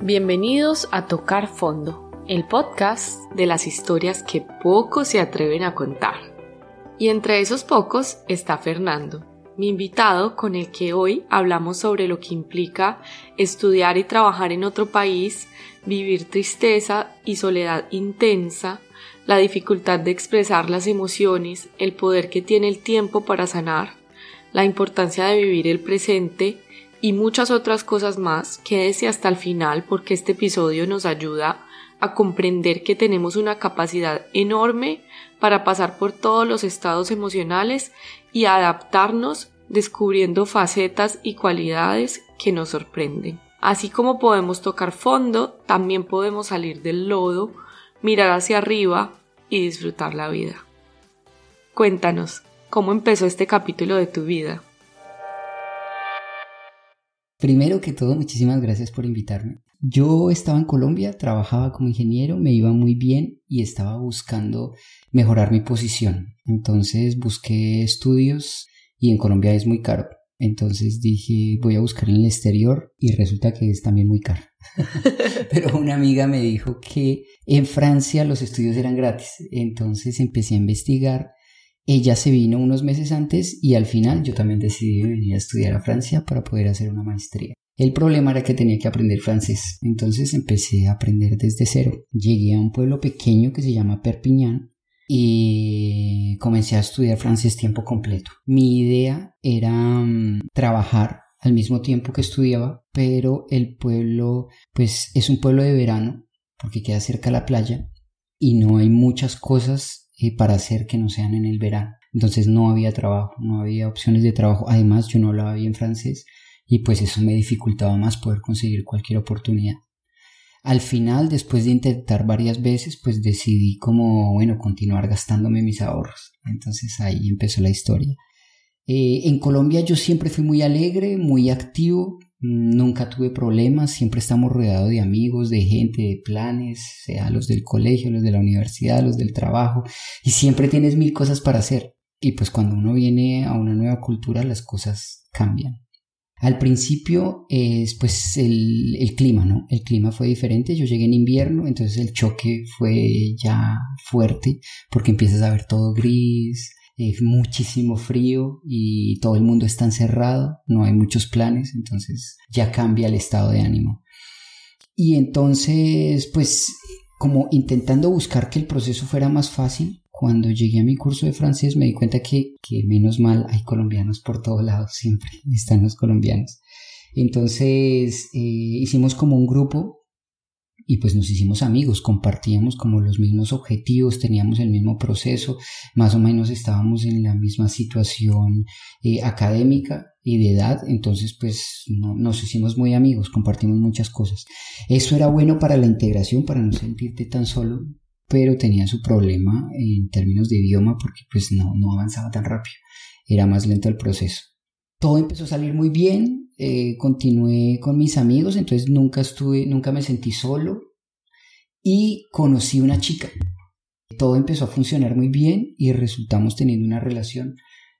Bienvenidos a Tocar Fondo, el podcast de las historias que pocos se atreven a contar. Y entre esos pocos está Fernando, mi invitado con el que hoy hablamos sobre lo que implica estudiar y trabajar en otro país, vivir tristeza y soledad intensa, la dificultad de expresar las emociones, el poder que tiene el tiempo para sanar, la importancia de vivir el presente y muchas otras cosas más, quédese hasta el final porque este episodio nos ayuda a comprender que tenemos una capacidad enorme para pasar por todos los estados emocionales y adaptarnos descubriendo facetas y cualidades que nos sorprenden. Así como podemos tocar fondo, también podemos salir del lodo, mirar hacia arriba y disfrutar la vida. Cuéntanos, ¿cómo empezó este capítulo de tu vida? Primero que todo, muchísimas gracias por invitarme. Yo estaba en Colombia, trabajaba como ingeniero, me iba muy bien y estaba buscando mejorar mi posición. Entonces busqué estudios y en Colombia es muy caro. Entonces dije, voy a buscar en el exterior y resulta que es también muy caro. Pero una amiga me dijo que en Francia los estudios eran gratis. Entonces empecé a investigar ella se vino unos meses antes y al final yo también decidí venir a estudiar a Francia para poder hacer una maestría. El problema era que tenía que aprender francés, entonces empecé a aprender desde cero. Llegué a un pueblo pequeño que se llama Perpignan y comencé a estudiar francés tiempo completo. Mi idea era mm, trabajar al mismo tiempo que estudiaba, pero el pueblo pues es un pueblo de verano porque queda cerca a la playa y no hay muchas cosas para hacer que no sean en el verano. Entonces no había trabajo, no había opciones de trabajo. Además yo no hablaba bien francés y pues eso me dificultaba más poder conseguir cualquier oportunidad. Al final, después de intentar varias veces, pues decidí como, bueno, continuar gastándome mis ahorros. Entonces ahí empezó la historia. Eh, en Colombia yo siempre fui muy alegre, muy activo, Nunca tuve problemas, siempre estamos rodeados de amigos, de gente, de planes, sea los del colegio, los de la universidad, los del trabajo, y siempre tienes mil cosas para hacer. Y pues cuando uno viene a una nueva cultura las cosas cambian. Al principio es pues el, el, clima, ¿no? El clima fue diferente, yo llegué en invierno, entonces el choque fue ya fuerte porque empiezas a ver todo gris, muchísimo frío y todo el mundo está encerrado, no hay muchos planes, entonces ya cambia el estado de ánimo. Y entonces, pues, como intentando buscar que el proceso fuera más fácil, cuando llegué a mi curso de francés me di cuenta que, que menos mal hay colombianos por todos lados, siempre están los colombianos. Entonces eh, hicimos como un grupo y pues nos hicimos amigos, compartíamos como los mismos objetivos, teníamos el mismo proceso, más o menos estábamos en la misma situación eh, académica y de edad, entonces pues nos hicimos muy amigos, compartimos muchas cosas. Eso era bueno para la integración, para no sentirte tan solo, pero tenía su problema en términos de idioma porque pues no, no avanzaba tan rápido, era más lento el proceso. Todo empezó a salir muy bien, eh, continué con mis amigos, entonces nunca estuve, nunca me sentí solo y conocí una chica. Todo empezó a funcionar muy bien y resultamos teniendo una relación.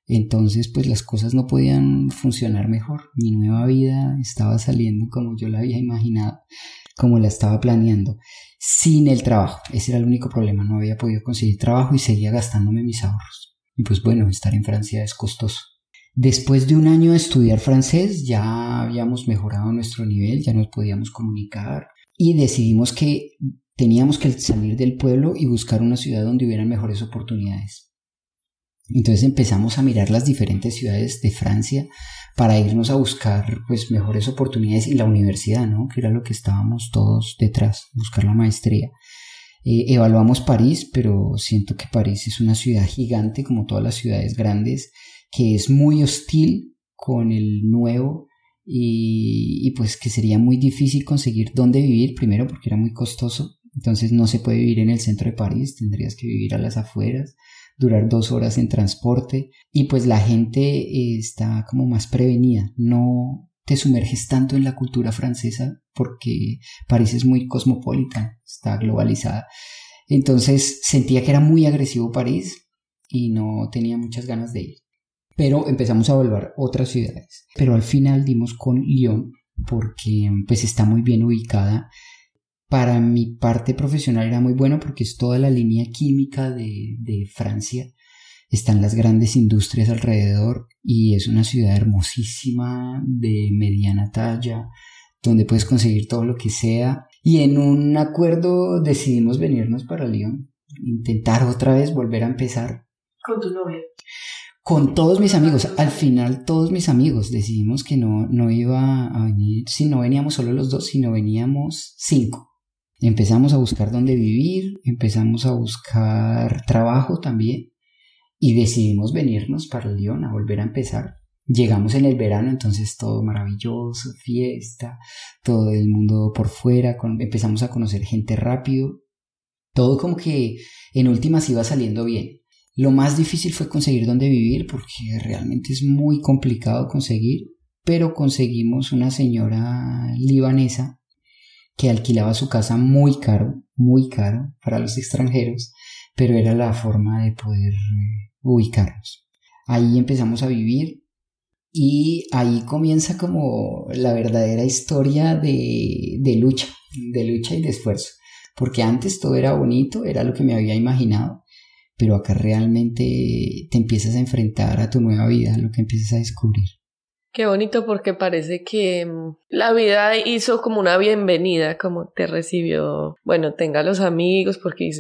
Entonces, pues las cosas no podían funcionar mejor. Mi nueva vida estaba saliendo como yo la había imaginado, como la estaba planeando, sin el trabajo. Ese era el único problema. No había podido conseguir trabajo y seguía gastándome mis ahorros. Y pues bueno, estar en Francia es costoso. Después de un año de estudiar francés ya habíamos mejorado nuestro nivel, ya nos podíamos comunicar y decidimos que teníamos que salir del pueblo y buscar una ciudad donde hubieran mejores oportunidades. Entonces empezamos a mirar las diferentes ciudades de Francia para irnos a buscar pues mejores oportunidades y la universidad, ¿no? Que era lo que estábamos todos detrás, buscar la maestría. Eh, evaluamos París, pero siento que París es una ciudad gigante como todas las ciudades grandes que es muy hostil con el nuevo y, pues que sería muy difícil conseguir dónde vivir, primero porque era muy costoso, entonces no se puede vivir en el centro de París, tendrías que vivir a las afueras, durar dos horas en transporte y pues la gente está como más prevenida, no te sumerges tanto en la cultura francesa porque París es muy cosmopolita, está globalizada. Entonces sentía que era muy agresivo París y no tenía muchas ganas de ir pero empezamos a evaluar otras ciudades. Pero al final dimos con Lyon. porque pues está muy bien ubicada. Para mi parte profesional era muy bueno porque es toda la línea química de, de Francia. Están las grandes industrias alrededor y es una ciudad hermosísima de mediana talla donde puedes conseguir todo lo que sea. Y en un acuerdo decidimos venirnos para Lyon, intentar otra vez volver a empezar. ¿Con tu novia? Con todos mis amigos, al final todos mis amigos decidimos que no, no iba a venir, si no veníamos solo los dos, sino veníamos cinco. Empezamos a buscar dónde vivir, empezamos a buscar trabajo también y decidimos venirnos para Lyon a volver a empezar. Llegamos en el verano, entonces todo maravilloso, fiesta, todo el mundo por fuera, empezamos a conocer gente rápido, todo como que en últimas iba saliendo bien. Lo más difícil fue conseguir dónde vivir porque realmente es muy complicado conseguir, pero conseguimos una señora libanesa que alquilaba su casa muy caro, muy caro para los extranjeros, pero era la forma de poder eh, ubicarnos. Ahí empezamos a vivir y ahí comienza como la verdadera historia de, de lucha, de lucha y de esfuerzo, porque antes todo era bonito, era lo que me había imaginado, pero acá realmente te empiezas a enfrentar a tu nueva vida, lo que empiezas a descubrir. Qué bonito porque parece que mm, la vida hizo como una bienvenida, como te recibió, bueno, tenga los amigos, porque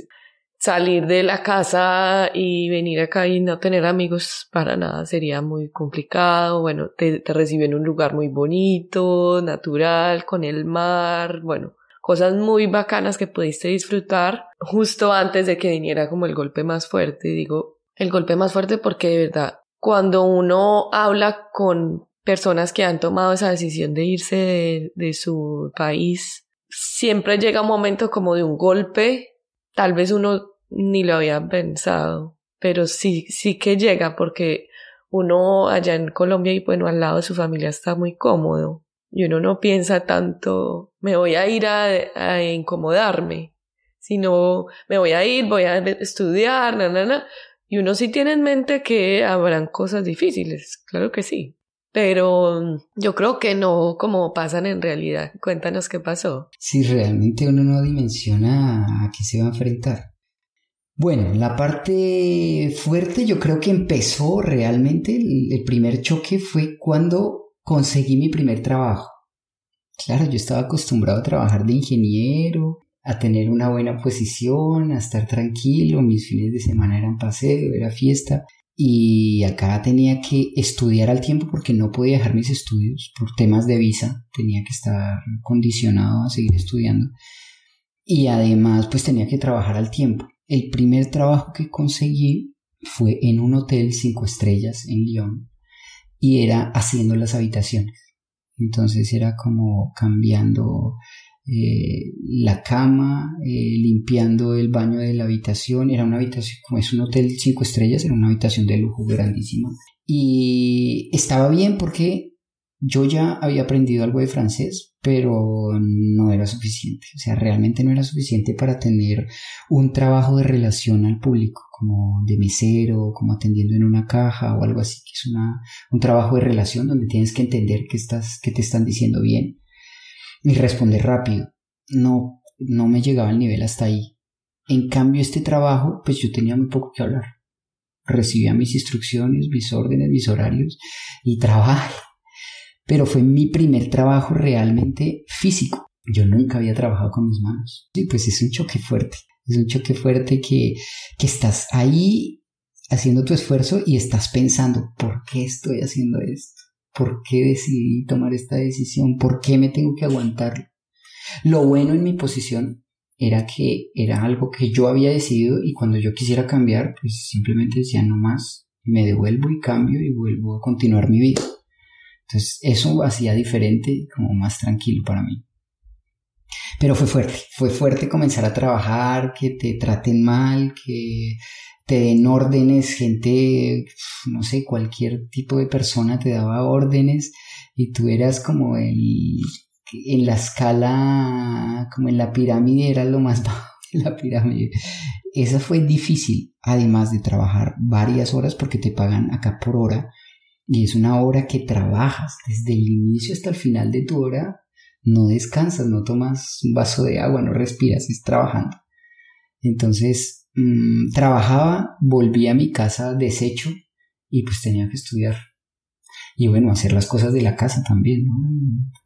salir de la casa y venir acá y no tener amigos para nada sería muy complicado, bueno, te, te recibió en un lugar muy bonito, natural, con el mar, bueno, cosas muy bacanas que pudiste disfrutar justo antes de que viniera como el golpe más fuerte. Digo, el golpe más fuerte porque de verdad, cuando uno habla con personas que han tomado esa decisión de irse de, su país, siempre llega un momento como de un golpe, tal vez uno ni lo había pensado, pero sí, sí que llega porque uno allá en Colombia y bueno, al lado de su familia está muy cómodo y uno no piensa tanto, me voy a ir a, incomodarme, sino me voy a ir, voy a estudiar, na, na, na. Y uno sí tiene en mente que habrán cosas difíciles, claro que sí. Pero yo creo que no como pasan en realidad. Cuéntanos qué pasó. Si realmente uno no dimensiona a qué se va a enfrentar. Bueno, la parte fuerte yo creo que empezó realmente, el primer choque fue cuando conseguí mi primer trabajo. Claro, yo estaba acostumbrado a trabajar de ingeniero, a tener una buena posición, a estar tranquilo, mis fines de semana eran paseo, era fiesta, y acá tenía que estudiar al tiempo porque no podía dejar mis estudios por temas de visa, tenía que estar condicionado a seguir estudiando, y además pues tenía que trabajar al tiempo. El primer trabajo que conseguí fue en un hotel cinco estrellas en Lyon, y era haciendo las habitaciones. Entonces era como cambiando eh, la cama, eh, limpiando el baño de la habitación. Era una habitación, como es un hotel cinco estrellas, era una habitación de lujo grandísima. Y estaba bien porque yo ya había aprendido algo de francés, pero no era suficiente. O sea, realmente no era suficiente para tener un trabajo de relación al público como de mesero, como atendiendo en una caja o algo así, que es una, un trabajo de relación donde tienes que entender qué, estás, qué te están diciendo bien y responder rápido. No, no me llegaba el nivel hasta ahí. En cambio, este trabajo, pues yo tenía muy poco que hablar. Recibía mis instrucciones, mis órdenes, mis horarios y trabajé. Pero fue mi primer trabajo realmente físico. Yo nunca había trabajado con mis manos. Y pues es un choque fuerte. Es un choque fuerte que, que estás ahí haciendo tu esfuerzo y estás pensando, ¿por qué estoy haciendo esto? ¿Por qué decidí tomar esta decisión? ¿Por qué me tengo que aguantar? Lo bueno en mi posición era que era algo que yo había decidido y cuando yo quisiera cambiar, pues simplemente decía no más, me devuelvo y cambio y vuelvo a continuar mi vida. Entonces eso hacía diferente, como más tranquilo para mí. Pero fue fuerte, fue fuerte comenzar a trabajar, que te traten mal, que te den órdenes, gente, no sé, cualquier tipo de persona te daba órdenes y tú eras como el, en la escala, como en la pirámide, eras lo más bajo de la pirámide. Esa fue difícil, además de trabajar varias horas porque te pagan acá por hora Y es una hora que trabajas desde el inicio hasta el final de tu hora, no descansas, no tomas un vaso de agua, no respiras, es trabajando. Entonces, mm, trabajaba, volví a mi casa deshecho y pues tenía que estudiar. Y bueno, hacer las cosas de la casa también,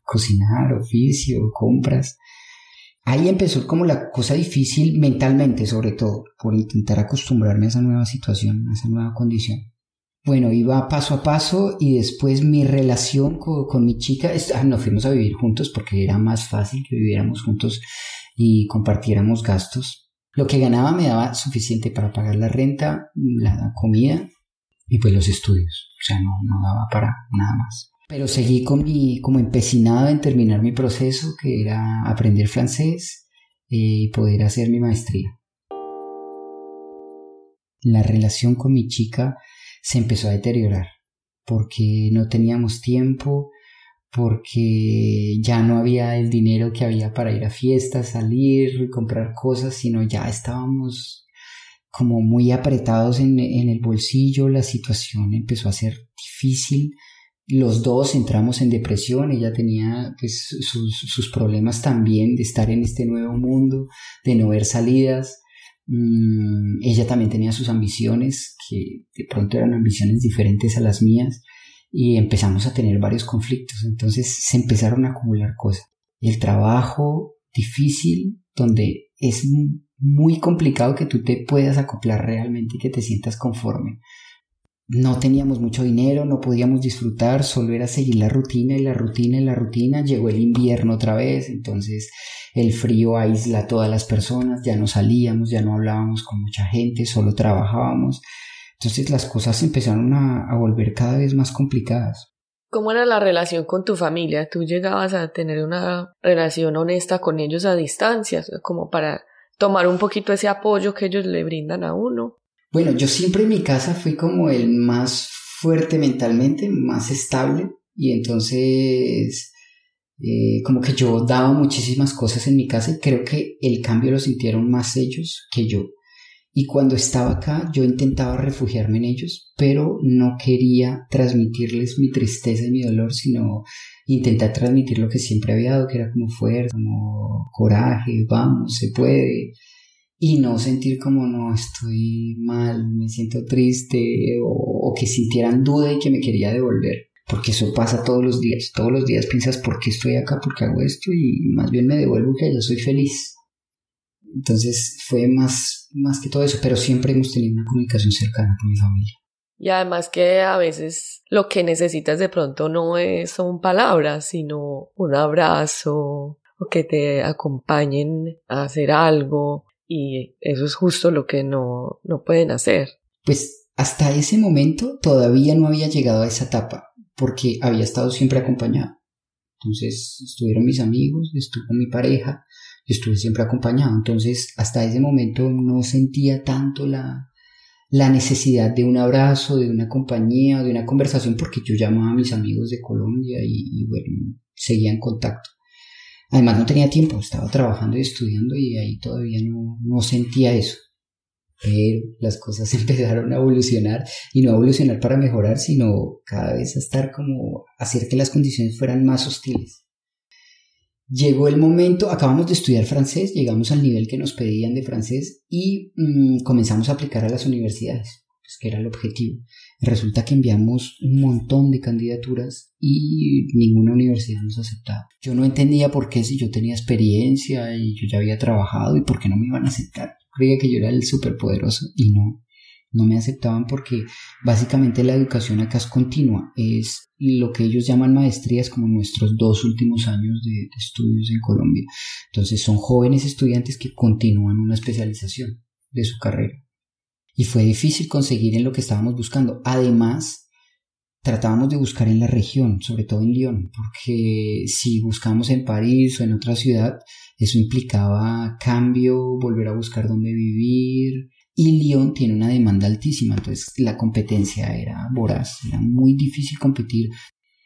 Cocinar, oficio, compras. Ahí empezó como la cosa difícil mentalmente, sobre todo, por intentar acostumbrarme a esa nueva situación, a esa nueva condición. Bueno, iba paso a paso y después mi relación con, mi chica, ah, nos fuimos a vivir juntos porque era más fácil que viviéramos juntos y compartiéramos gastos. Lo que ganaba me daba suficiente para pagar la renta, la comida y pues los estudios. O sea, no, no daba para nada más. Pero seguí con mi, como empecinado en terminar mi proceso, que era aprender francés eh, y poder hacer mi maestría. La relación con mi chica se empezó a deteriorar porque no teníamos tiempo, porque ya no había el dinero que había para ir a fiestas, salir, comprar cosas, sino ya estábamos como muy apretados en, el bolsillo, la situación empezó a ser difícil, los dos entramos en depresión, ella tenía pues, sus, sus problemas también de estar en este nuevo mundo, de no ver salidas, Mm, ella también tenía sus ambiciones, que de pronto eran ambiciones diferentes a las mías, y empezamos a tener varios conflictos. Entonces se empezaron a acumular cosas. El trabajo difícil, donde es muy complicado que tú te puedas acoplar realmente y que te sientas conforme. No teníamos mucho dinero, no podíamos disfrutar, solo era seguir la rutina y la rutina y la rutina. Llegó el invierno otra vez, entonces el frío aísla a todas las personas, ya no salíamos, ya no hablábamos con mucha gente, solo trabajábamos. Entonces las cosas empezaron a, volver cada vez más complicadas. ¿Cómo era la relación con tu familia? ¿Tú llegabas a tener una relación honesta con ellos a distancia, como para tomar un poquito ese apoyo que ellos le brindan a uno? Bueno, yo siempre en mi casa fui como el más fuerte mentalmente, más estable, y entonces eh, como que yo daba muchísimas cosas en mi casa y creo que el cambio lo sintieron más ellos que yo. Y cuando estaba acá yo intentaba refugiarme en ellos, pero no quería transmitirles mi tristeza y mi dolor, sino intentar transmitir lo que siempre había dado, que era como fuerza, como coraje, vamos, se puede. Y no sentir como no, estoy mal, me siento triste, o, o que sintieran duda y que me quería devolver porque eso pasa todos los días. Todos los días piensas, ¿por qué estoy acá? ¿Por qué hago esto? Y más bien me devuelvo que ya soy feliz. Entonces fue más, más que todo eso, pero siempre hemos tenido una comunicación cercana con mi familia. Y además que a veces lo que necesitas de pronto no es, son palabras, sino un abrazo o que te acompañen a hacer algo y eso es justo lo que no, no pueden hacer. Pues hasta ese momento todavía no había llegado a esa etapa porque había estado siempre acompañado. Entonces estuvieron mis amigos, estuvo mi pareja, estuve siempre acompañado. Entonces hasta ese momento no sentía tanto la, la necesidad de un abrazo, de una compañía, de una conversación, porque yo llamaba a mis amigos de Colombia y, bueno, seguía en contacto. Además no tenía tiempo, estaba trabajando y estudiando y ahí todavía no, no sentía eso pero las cosas empezaron a evolucionar y no a evolucionar para mejorar, sino cada vez a estar como hacer que las condiciones fueran más hostiles. Llegó el momento, acabamos de estudiar francés, llegamos al nivel que nos pedían de francés y mm, comenzamos a aplicar a las universidades, pues que era el objetivo. Resulta que enviamos un montón de candidaturas y ninguna universidad nos aceptaba. Yo no entendía por qué si yo tenía experiencia y yo ya había trabajado y por qué no me iban a aceptar creía que yo era el superpoderoso y no, no me aceptaban porque básicamente la educación acá es continua, es lo que ellos llaman maestrías como nuestros dos últimos años de, estudios en Colombia. Entonces son jóvenes estudiantes que continúan una especialización de su carrera. Y fue difícil conseguir en lo que estábamos buscando. Además, tratábamos de buscar en la región, sobre todo en Lyon, porque si buscamos en París o en otra ciudad, eso implicaba cambio, volver a buscar dónde vivir. Y Lyon tiene una demanda altísima, entonces la competencia era voraz, era muy difícil competir.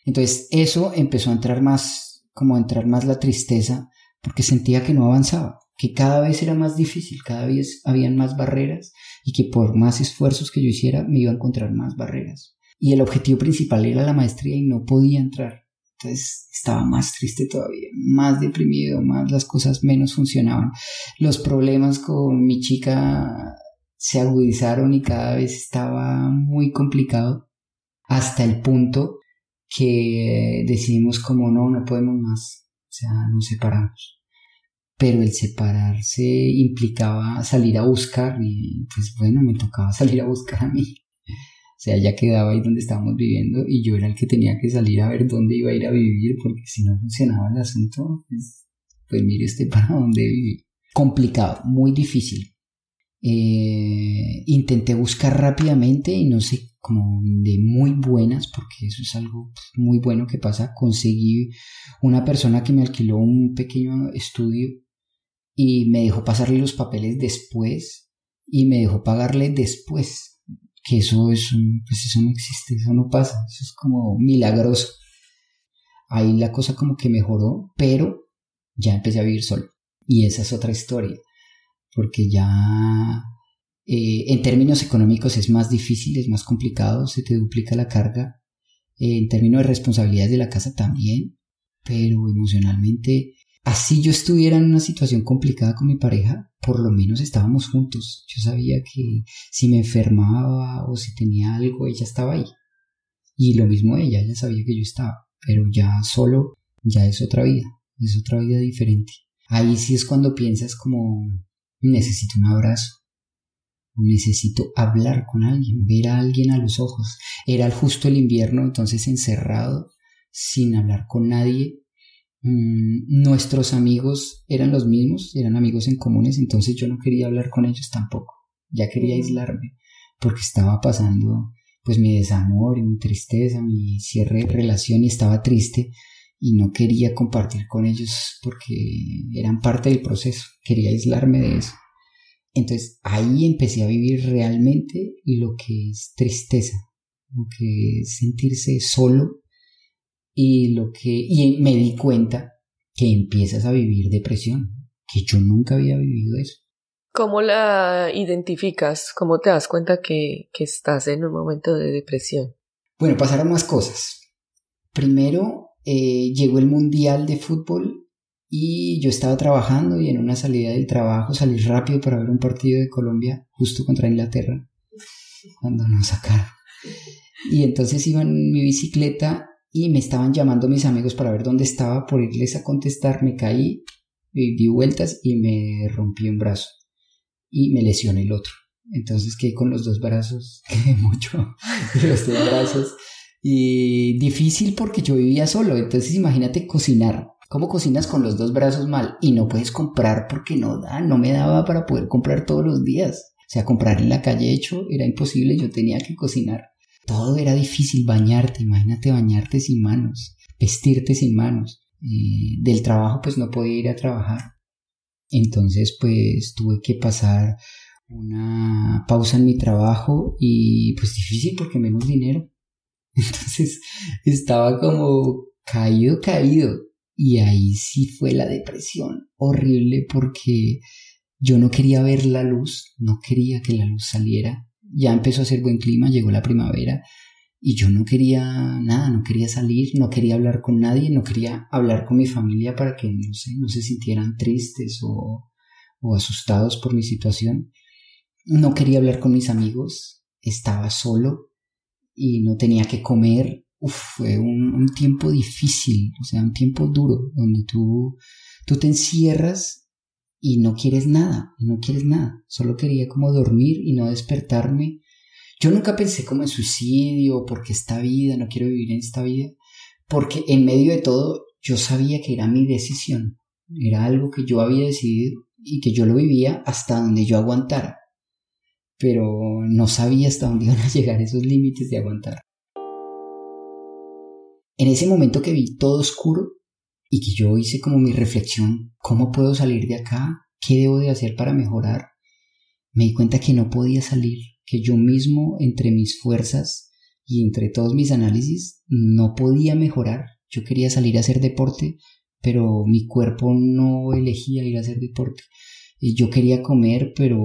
Entonces eso empezó a entrar más, como a entrar más la tristeza, porque sentía que no avanzaba, que cada vez era más difícil, cada vez habían más barreras y que por más esfuerzos que yo hiciera me iba a encontrar más barreras. y el objetivo principal era la maestría y no podía entrar. Entonces estaba más triste todavía, más deprimido, más las cosas menos funcionaban. Los problemas con mi chica se agudizaron y cada vez estaba muy complicado hasta el punto que decidimos como no, no podemos más, o sea, nos separamos. Pero el separarse implicaba salir a buscar y pues bueno, me tocaba salir a buscar a mí. O sea, ella quedaba ahí donde estábamos viviendo y yo era el que tenía que salir a ver dónde iba a ir a vivir porque si no funcionaba el asunto, pues, pues mire usted para dónde vivir. Complicado, muy difícil. Eh, intenté buscar rápidamente y no sé, como de muy buenas, porque eso es algo muy bueno que pasa. Conseguí una persona que me alquiló un pequeño estudio y me dejó pasarle los papeles después y me dejó pagarle después que eso es pues eso no existe, eso no pasa, eso es como milagroso. Ahí la cosa como que mejoró, pero ya empecé a vivir solo. Y esa es otra historia, porque ya eh, en términos económicos es más difícil, es más complicado, se te duplica la carga. en términos de responsabilidades de la casa también, pero emocionalmente así yo estuviera en una situación complicada con mi pareja, por lo menos estábamos juntos. Yo sabía que si me enfermaba o si tenía algo, ella estaba ahí. Y lo mismo ella, ella sabía que yo estaba, pero ya solo, ya es otra vida, es otra vida diferente. Ahí sí es cuando piensas como, necesito un abrazo, necesito hablar con alguien, ver a alguien a los ojos. Era justo el invierno, entonces encerrado, sin hablar con nadie, Mm, nuestros amigos eran los mismos, eran amigos en comunes, entonces yo no quería hablar con ellos tampoco, ya quería aislarme, porque estaba pasando pues mi desamor y mi tristeza, mi cierre de relación y estaba triste y no quería compartir con ellos porque eran parte del proceso, quería aislarme de eso. Entonces ahí empecé a vivir realmente lo que es tristeza, lo que es sentirse solo y lo que y me di cuenta que empiezas a vivir depresión, que yo nunca había vivido eso. ¿Cómo la identificas? ¿Cómo te das cuenta que, que estás en un momento de depresión? Bueno, pasaron más cosas. Primero eh, llegó el Mundial de Fútbol y yo estaba trabajando y en una salida del trabajo salí rápido para ver un partido de Colombia justo contra Inglaterra, cuando nos sacaron. Y entonces iba en mi bicicleta y me estaban llamando mis amigos para ver dónde estaba, por irles a contestar, me caí, di vueltas y me rompí un brazo y me lesioné el otro. Entonces quedé con los dos brazos, quedé mucho, los dos brazos. Y difícil porque yo vivía solo, entonces imagínate cocinar. ¿Cómo cocinas con los dos brazos mal? Y no puedes comprar porque no da, no me daba para poder comprar todos los días. O sea, comprar en la calle hecho era imposible, yo tenía que cocinar. Todo era difícil, bañarte, imagínate bañarte sin manos, vestirte sin manos. Eh, del trabajo pues no podía ir a trabajar. Entonces pues tuve que pasar una pausa en mi trabajo y pues difícil porque menos dinero. Entonces estaba como caído, caído. Y ahí sí fue la depresión horrible porque yo no quería ver la luz, no quería que la luz saliera ya empezó a hacer buen clima, llegó la primavera y yo no quería nada, no quería salir, no quería hablar con nadie, no quería hablar con mi familia para que no, sé, no se sintieran tristes o, o asustados por mi situación. No quería hablar con mis amigos, estaba solo y no tenía que comer. Uf, fue un, un, tiempo difícil, o sea, un tiempo duro, donde tú, tú te encierras y no quieres nada, no quieres nada. Solo quería como dormir y no despertarme. Yo nunca pensé como en suicidio, porque esta vida, no quiero vivir en esta vida, porque en medio de todo yo sabía que era mi decisión, era algo que yo había decidido y que yo lo vivía hasta donde yo aguantara, pero no sabía hasta dónde iban a llegar esos límites de aguantar. En ese momento que vi todo oscuro, y que yo hice como mi reflexión, ¿cómo puedo salir de acá? ¿Qué debo de hacer para mejorar? Me di cuenta que no podía salir, que yo mismo, entre mis fuerzas y entre todos mis análisis, no podía mejorar. Yo quería salir a hacer deporte, pero mi cuerpo no elegía ir a hacer deporte. Yo quería comer, pero,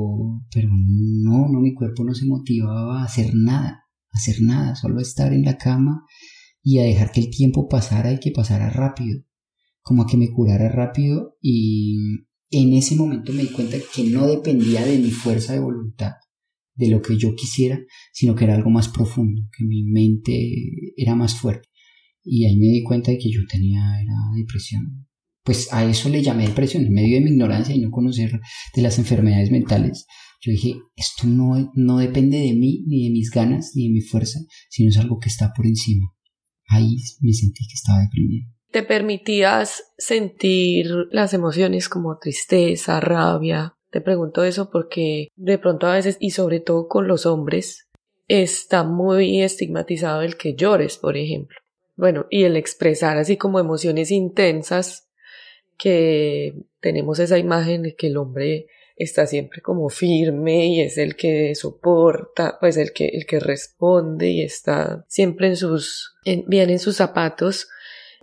pero no, no, mi cuerpo no se motivaba a hacer nada. hacer nada, solo estar en la cama y a dejar que el tiempo pasara y que pasara rápido, como que me curara rápido y en ese momento me di cuenta que no dependía de mi fuerza de voluntad, de lo que yo quisiera, sino que era algo más profundo, que mi mente era más fuerte. Y ahí me di cuenta de que yo tenía era depresión. Pues a eso le llamé depresión, en medio de mi ignorancia y no conocer de las enfermedades mentales. Yo dije, esto no, no depende de mí, ni de mis ganas, ni de mi fuerza, sino es algo que está por encima. Ahí me sentí que estaba deprimido. ¿Te permitías sentir las emociones como tristeza, rabia? Te pregunto eso porque de pronto a veces, y sobre todo con los hombres, está muy estigmatizado el que llores, por ejemplo. Bueno, y el expresar así como emociones intensas, que tenemos esa imagen de que el hombre está siempre como firme y es el que soporta, pues el que, el que responde y está siempre en sus, bien en sus zapatos,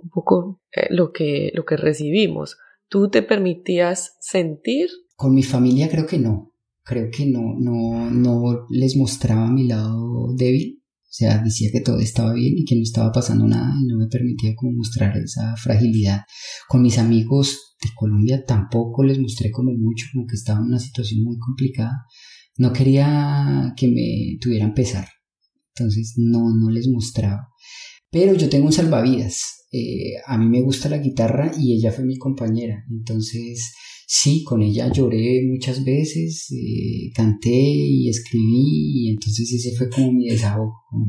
un poco eh, lo que, lo que recibimos. ¿Tú te permitías sentir? Con mi familia creo que no. Creo que no, no, no les mostraba mi lado débil o sea, decía que todo estaba bien y que no estaba pasando nada y no me permitía como mostrar esa fragilidad. Con mis amigos de Colombia tampoco les mostré como mucho, como que estaba en una situación muy complicada. No quería que me tuvieran pesar. Entonces no, no les mostraba. Pero yo tengo un salvavidas. Eh, a mí me gusta la guitarra y ella fue mi compañera. Entonces sí, con ella lloré muchas veces, eh, canté y escribí, y entonces ese fue como mi desahogo, como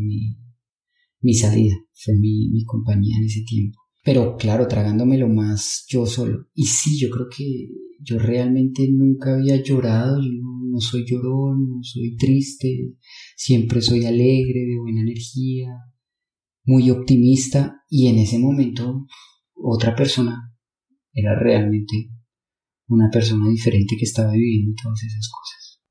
mi, salida, fue mi, mi compañía en ese tiempo. Pero claro, tragándomelo más yo solo. Y sí, yo creo que yo realmente nunca había llorado, yo no soy llorón, no soy triste, siempre soy alegre, de buena energía, muy optimista y en ese momento otra persona era realmente una persona diferente que estaba viviendo todas esas cosas.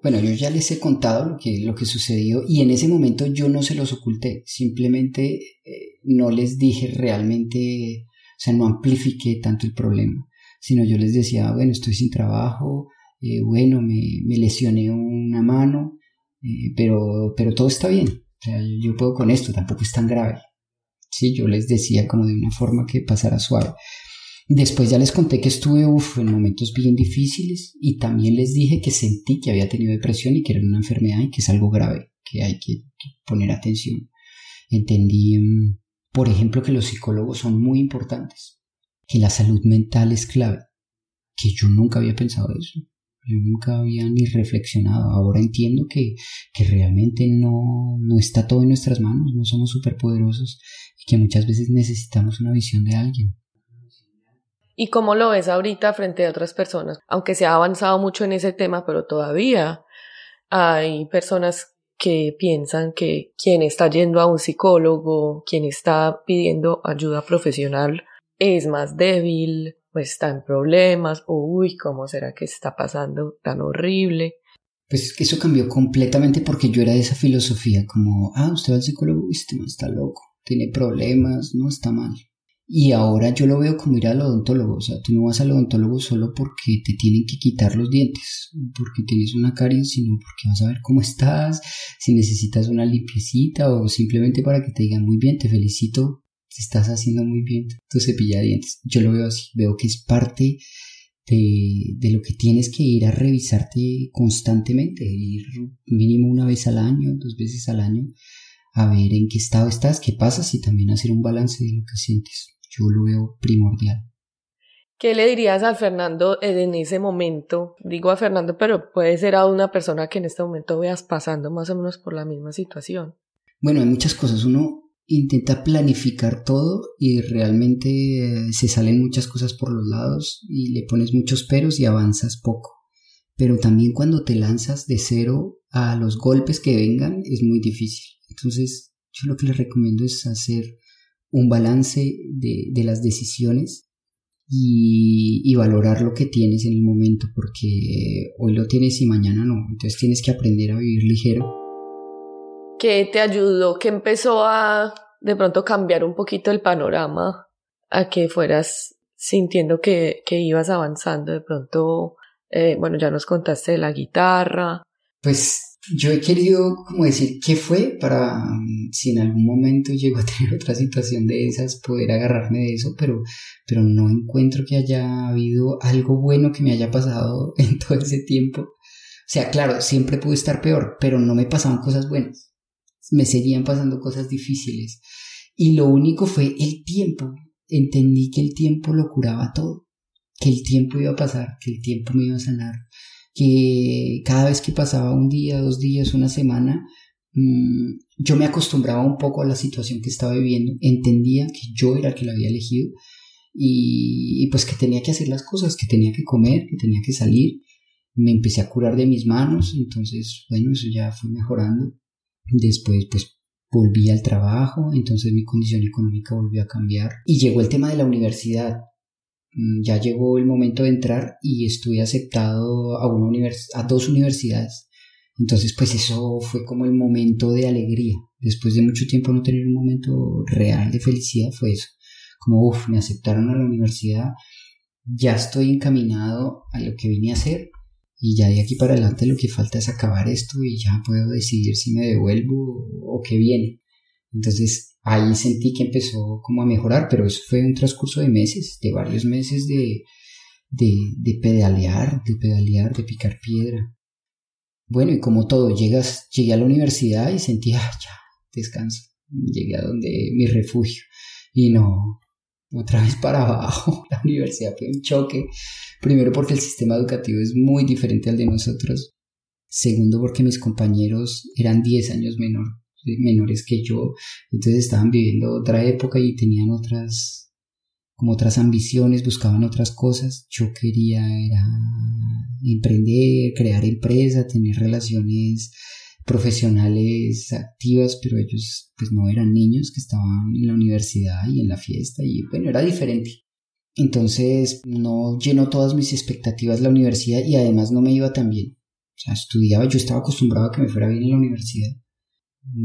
Bueno, yo ya les he contado lo que, lo que sucedió y en ese momento yo no se los oculté, simplemente eh, no les dije realmente, o sea, no amplifiqué tanto el problema, sino yo les decía, bueno, estoy sin trabajo, eh, bueno, me, me, lesioné una mano, eh, pero, pero todo está bien, o sea, yo puedo con esto, tampoco es tan grave. Sí, yo les decía como de una forma que pasara suave. Después ya les conté que estuve en momentos bien difíciles y también les dije que sentí que había tenido depresión y que era una enfermedad y que es algo grave, que hay que, poner atención. Entendí, mm, por ejemplo, que los psicólogos son muy importantes, que la salud mental es clave, que yo nunca había pensado eso. Yo nunca había ni reflexionado. Ahora entiendo que, que realmente no, no está todo en nuestras manos, no somos superpoderosos y que muchas veces necesitamos una visión de alguien. ¿Y cómo lo ves ahorita frente a otras personas? Aunque se ha avanzado mucho en ese tema, pero todavía hay personas que piensan que quien está yendo a un psicólogo, quien está pidiendo ayuda profesional, es más débil, o está en problemas, o uy, ¿cómo será que está pasando tan horrible? Pues eso cambió completamente porque yo era de esa filosofía, como, ah, usted va al psicólogo, este no está loco, tiene problemas, no está mal. Y ahora yo lo veo como ir al odontólogo. O sea, tú no vas al odontólogo solo porque te tienen que quitar los dientes, porque tienes una caries, sino porque vas a ver cómo estás, si necesitas una limpiecita o simplemente para que te digan muy bien, te felicito, te estás haciendo muy bien tu cepilla de dientes. Yo lo veo así, veo que es parte de, de lo que tienes que ir a revisarte constantemente, ir mínimo una vez al año, dos veces al año, a ver en qué estado estás, qué pasas y también hacer un balance de lo que sientes yo lo veo primordial. ¿Qué le dirías a Fernando en ese momento? Digo a Fernando, pero puede ser a una persona que en este momento veas pasando más o menos por la misma situación. Bueno, hay muchas cosas. Uno intenta planificar todo y realmente eh, se salen muchas cosas por los lados y le pones muchos peros y avanzas poco. Pero también cuando te lanzas de cero a los golpes que vengan es muy difícil. Entonces, yo lo que les recomiendo es hacer un balance de, las decisiones y, valorar lo que tienes en el momento, porque hoy lo tienes y mañana no. Entonces tienes que aprender a vivir ligero. ¿Qué te ayudó? ¿Qué empezó a de pronto cambiar un poquito el panorama? A que fueras sintiendo que, que ibas avanzando. De pronto, eh, bueno, ya nos contaste de la guitarra. Pues yo he querido como decir qué fue para mm, si en algún momento llego a tener otra situación de esas, poder agarrarme de eso, pero, pero no encuentro que haya habido algo bueno que me haya pasado en todo ese tiempo. O sea, claro, siempre pude estar peor, pero no me pasaban cosas buenas. Me seguían pasando cosas difíciles. Y lo único fue el tiempo. Entendí que el tiempo lo curaba todo, que el tiempo iba a pasar, que el tiempo me iba a sanar que cada vez que pasaba un día, dos días, una semana, mm, yo me acostumbraba un poco a la situación que estaba viviendo, entendía que yo era el que lo había elegido y, pues que tenía que hacer las cosas, que tenía que comer, que tenía que salir. Me empecé a curar de mis manos, entonces, bueno, eso ya fue mejorando. Después, pues volví al trabajo, entonces mi condición económica volvió a cambiar. Y llegó el tema de la universidad. Mm, ya llegó el momento de entrar y estuve aceptado a, una a dos universidades. Entonces, pues eso fue como el momento de alegría. Después de mucho tiempo no tener un momento real de felicidad, fue eso. Como, uff, me aceptaron a la universidad, ya estoy encaminado a lo que vine a hacer y ya de aquí para adelante lo que falta es acabar esto y ya puedo decidir si me devuelvo o qué viene. Entonces, ahí sentí que empezó como a mejorar, pero eso fue un transcurso de meses, de varios meses de, de, de pedalear, de pedalear, de picar piedra. Bueno, y como todo, llegas, llegué a la universidad y sentí, ah, ya, descanso. Llegué a donde mi refugio. Y no, otra vez para abajo. La universidad fue un choque. Primero porque el sistema educativo es muy diferente al de nosotros. Segundo porque mis compañeros eran 10 años menor menores que yo, entonces estaban viviendo otra época y tenían otras, como otras ambiciones, buscaban otras cosas. Yo quería era emprender, crear empresa, tener relaciones profesionales activas, pero ellos pues no eran niños que estaban en la universidad y en la fiesta y bueno, era diferente. Entonces no llenó todas mis expectativas la universidad y además no me iba tan bien. O sea, estudiaba, yo estaba acostumbrado a que me fuera bien en la universidad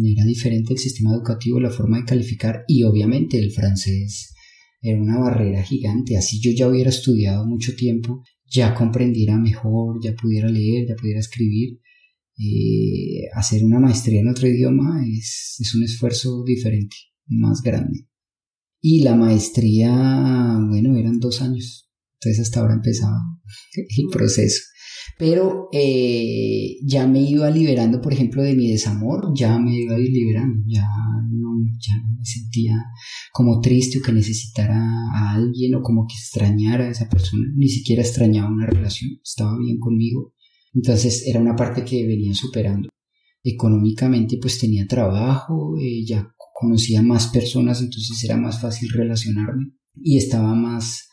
era diferente el sistema educativo, la forma de calificar y obviamente el francés era una barrera gigante. Así yo ya hubiera estudiado mucho tiempo, ya comprendiera mejor, ya pudiera leer, ya pudiera escribir. Eh, hacer una maestría en otro idioma es, es un esfuerzo diferente, más grande. Y la maestría, bueno, eran dos años. Entonces hasta ahora empezaba el proceso pero eh, ya me iba liberando, por ejemplo, de mi desamor, ya me iba liberando, ya no, ya no me sentía como triste o que necesitara a alguien o como que extrañara a esa persona, ni siquiera extrañaba una relación, estaba bien conmigo, entonces era una parte que venía superando. Económicamente pues tenía trabajo, eh, ya conocía más personas, entonces era más fácil relacionarme y estaba más,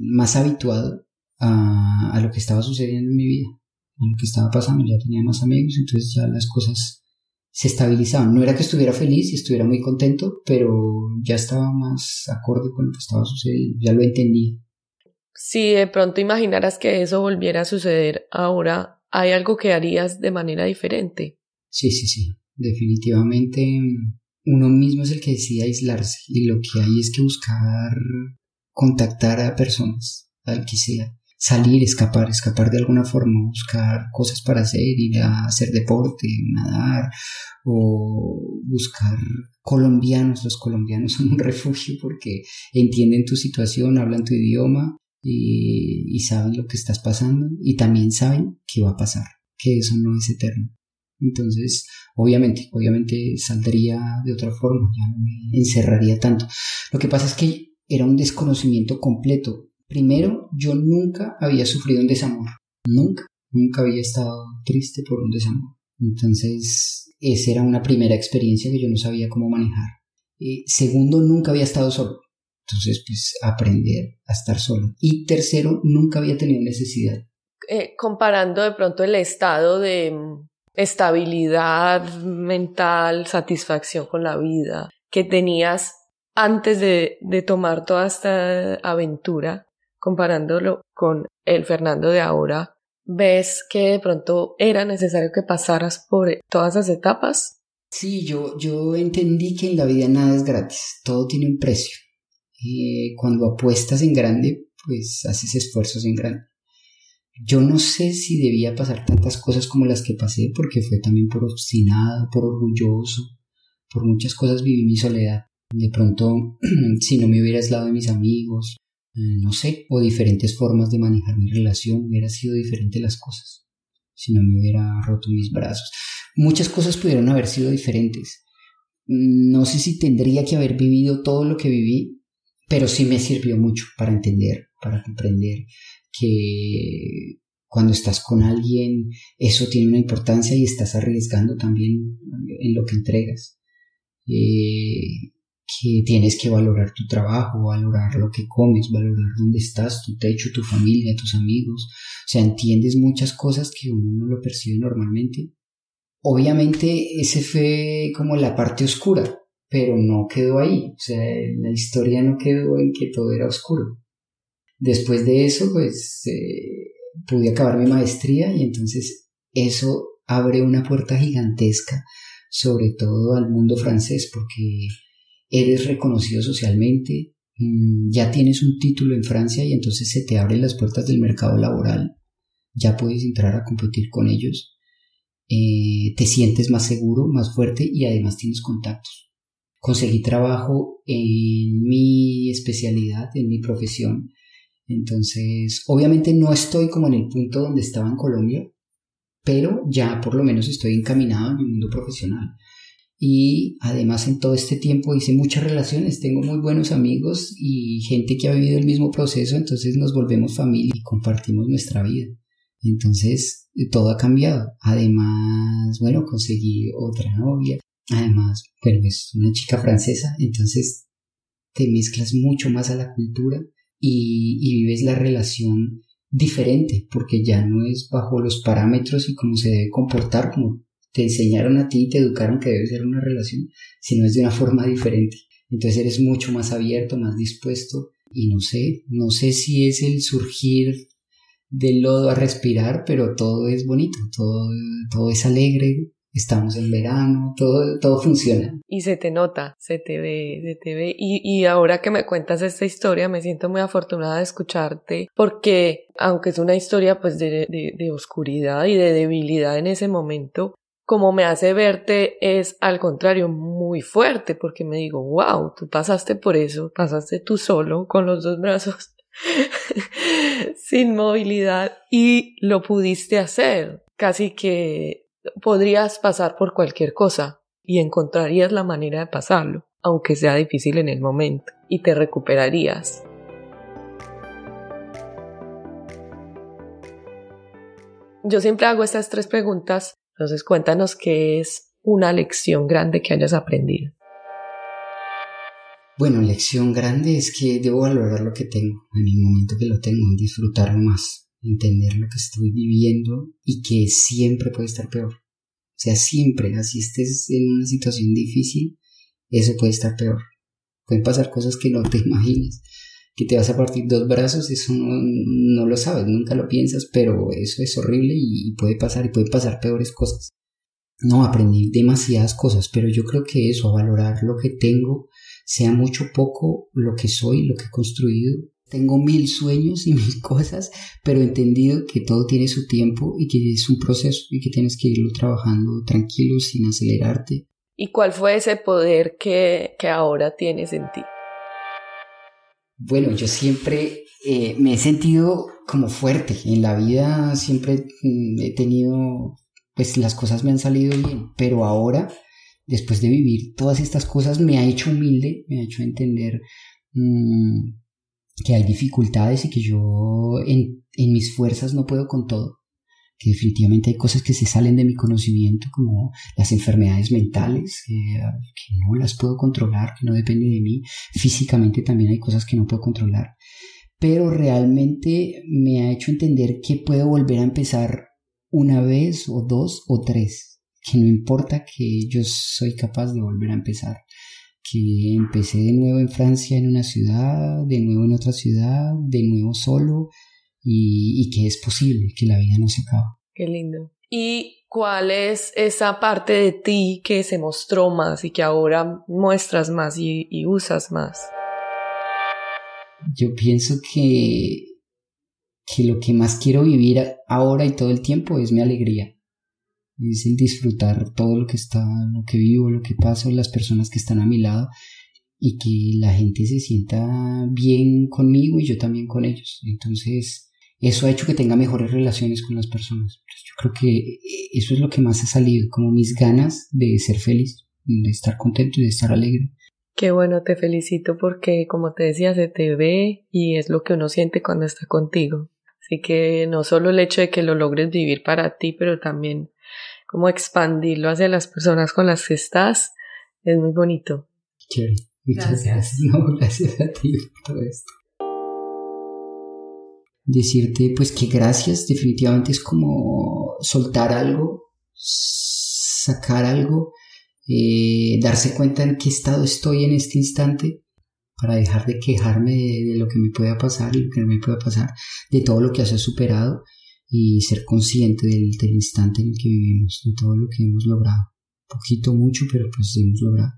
más habituado a, lo que estaba sucediendo en mi vida, a lo que estaba pasando. Ya tenía más amigos, entonces ya las cosas se estabilizaban. No era que estuviera feliz y estuviera muy contento, pero ya estaba más acorde con lo que estaba sucediendo, ya lo entendía. Si de pronto imaginaras que eso volviera a suceder ahora, ¿hay algo que harías de manera diferente? Sí, sí, sí. Definitivamente uno mismo es el que decide aislarse y lo que hay es que buscar contactar a personas, al que sea, salir, escapar, escapar de alguna forma, buscar cosas para hacer, ir a hacer deporte, nadar o buscar colombianos. Los colombianos son un refugio porque entienden tu situación, hablan tu idioma y, saben lo que estás pasando y también saben qué va a pasar, que eso no es eterno. Entonces, obviamente, obviamente saldría de otra forma, ya no me encerraría tanto. Lo que pasa es que era un desconocimiento completo Primero, yo nunca había sufrido un desamor. Nunca. Nunca había estado triste por un desamor. Entonces, esa era una primera experiencia que yo no sabía cómo manejar. Eh, segundo, nunca había estado solo. Entonces, pues aprender a estar solo. Y tercero, nunca había tenido necesidad. Eh, comparando de pronto el estado de mm, estabilidad mental, satisfacción con la vida que tenías antes de, de tomar toda esta aventura comparándolo con el Fernando de ahora, ves que de pronto era necesario que pasaras por todas esas etapas? Sí, yo, yo entendí que en la vida nada es gratis, todo tiene un precio. Y cuando apuestas en grande, pues haces esfuerzos en grande. Yo no sé si debía pasar tantas cosas como las que pasé, porque fue también por obstinado, por orgulloso, por muchas cosas viví mi soledad. De pronto, si no me hubiera aislado de mis amigos, eh, no sé, o diferentes formas de manejar mi relación, hubiera sido diferente las cosas. Si no me hubiera roto mis brazos. Muchas cosas pudieron haber sido diferentes. No sé si tendría que haber vivido todo lo que viví, pero sí me sirvió mucho para entender, para comprender que cuando estás con alguien eso tiene una importancia y estás arriesgando también en lo que entregas. Eh, que tienes que valorar tu trabajo, valorar lo que comes, valorar dónde estás, tu techo, tu familia, tus amigos. O sea, entiendes muchas cosas que uno no lo percibe normalmente. Obviamente ese fue como la parte oscura, pero no quedó ahí. O sea, la historia no quedó en que todo era oscuro. Después de eso, pues eh, pude acabar mi maestría y entonces eso abre una puerta gigantesca, sobre todo al mundo francés, porque eres reconocido socialmente, mm, ya tienes un título en Francia y entonces se te abren las puertas del mercado laboral, ya puedes entrar a competir con ellos, eh, te sientes más seguro, más fuerte y además tienes contactos. Conseguí trabajo en mi especialidad, en mi profesión, entonces obviamente no estoy como en el punto donde estaba en Colombia, pero ya por lo menos estoy encaminado en mi mundo profesional y además en todo este tiempo hice muchas relaciones, tengo muy buenos amigos y gente que ha vivido el mismo proceso, entonces nos volvemos familia y compartimos nuestra vida. Entonces eh, todo ha cambiado. Además, bueno, conseguí otra novia. Además, bueno, es una chica francesa, entonces te mezclas mucho más a la cultura y, vives la relación diferente, porque ya no es bajo los parámetros y cómo se debe comportar como te enseñaron a ti y te educaron que debe ser una relación, sino es de una forma diferente. Entonces eres mucho más abierto, más dispuesto y no sé, no sé si es el surgir del lodo a respirar, pero todo es bonito, todo, todo es alegre, estamos en verano, todo, todo funciona. Y se te nota, se te ve, se te ve. Y, y ahora que me cuentas esta historia, me siento muy afortunada de escucharte, porque aunque es una historia pues de, de, de oscuridad y de debilidad en ese momento, como me hace verte es al contrario muy fuerte porque me digo, wow, tú pasaste por eso, pasaste tú solo con los dos brazos sin movilidad y lo pudiste hacer. Casi que podrías pasar por cualquier cosa y encontrarías la manera de pasarlo, aunque sea difícil en el momento, y te recuperarías. Yo siempre hago estas tres preguntas entonces cuéntanos qué es una lección grande que hayas aprendido. Bueno, lección grande es que debo valorar lo que tengo en el momento que lo tengo, disfrutarlo más, entender lo que estoy viviendo y que siempre puede estar peor. O sea, siempre, así estés en una situación difícil, eso puede estar peor. Pueden pasar cosas que no te imaginas que te vas a partir dos brazos, eso no, lo sabes, nunca lo piensas, pero eso es horrible y, puede pasar y pueden pasar peores cosas. No, aprendí demasiadas cosas, pero yo creo que eso, a valorar lo que tengo, sea mucho poco lo que soy, lo que he construido. Tengo mil sueños y mil cosas, pero he entendido que todo tiene su tiempo y que es un proceso y que tienes que irlo trabajando tranquilo, sin acelerarte. ¿Y cuál fue ese poder que, que ahora tienes en ti? Bueno, yo siempre eh, me he sentido como fuerte. En la vida siempre mm, he tenido, pues las cosas me han salido bien, pero ahora, después de vivir todas estas cosas, me ha hecho humilde, me ha hecho entender mm, que hay dificultades y que yo en, en mis fuerzas no puedo con todo que definitivamente hay cosas que se salen de mi conocimiento, como las enfermedades mentales, que no las puedo controlar, que no depende de mí. Físicamente también hay cosas que no puedo controlar. Pero realmente me ha hecho entender que puedo volver a empezar una vez o dos o tres. Que no importa que yo soy capaz de volver a empezar. Que empecé de nuevo en Francia en una ciudad, de nuevo en otra ciudad, de nuevo solo, y, que es posible, que la vida no se acaba. Qué lindo. ¿Y cuál es esa parte de ti que se mostró más y que ahora muestras más y, usas más? Yo pienso que que lo que más quiero vivir ahora y todo el tiempo es mi alegría. Es el disfrutar todo lo que está, lo que vivo, lo que paso, las personas que están a mi lado y que la gente se sienta bien conmigo y yo también con ellos. Entonces, eso ha hecho que tenga mejores relaciones con las personas. Yo creo que eso es lo que más ha salido, como mis ganas de ser feliz, de estar contento y de estar alegre. Qué bueno, te felicito porque como te decía, se te ve y es lo que uno siente cuando está contigo. Así que no solo el hecho de que lo logres vivir para ti, pero también como expandirlo hacia las personas con las que estás, es muy bonito. Chévere. Muchas gracias. No, gracias a ti por todo esto. Decirte pues que gracias definitivamente es como soltar algo, sacar algo, eh, darse cuenta en qué estado estoy en este instante para dejar de quejarme de, lo que me pueda pasar y lo que no me pueda pasar, de todo lo que has superado y ser consciente del, del instante en el que vivimos, de todo lo que hemos logrado. Poquito, mucho, pero pues hemos logrado.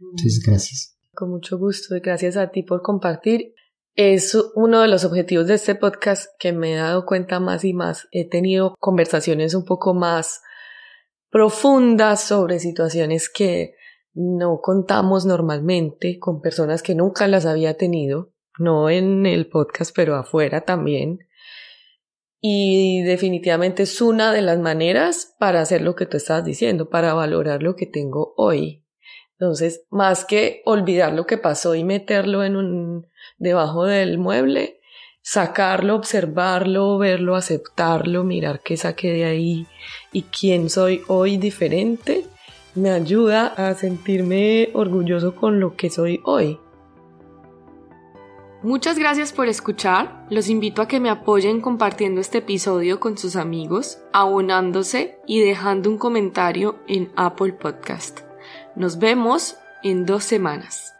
Entonces, gracias. Con mucho gusto y gracias a ti por compartir. Es uno de los objetivos de este podcast que me he dado cuenta más y más. He tenido conversaciones un poco más profundas sobre situaciones que no contamos normalmente con personas que nunca las había tenido, no en el podcast, pero afuera también. Y definitivamente es una de las maneras para hacer lo que tú estás diciendo, para valorar lo que tengo hoy. Entonces, más que olvidar lo que pasó y meterlo en un debajo del mueble, sacarlo, observarlo, verlo, aceptarlo, mirar qué saqué de ahí y quién soy hoy diferente, me ayuda a sentirme orgulloso con lo que soy hoy. Muchas gracias por escuchar. Los invito a que me apoyen compartiendo este episodio con sus amigos, abonándose y dejando un comentario en Apple Podcast. Nos vemos en dos semanas.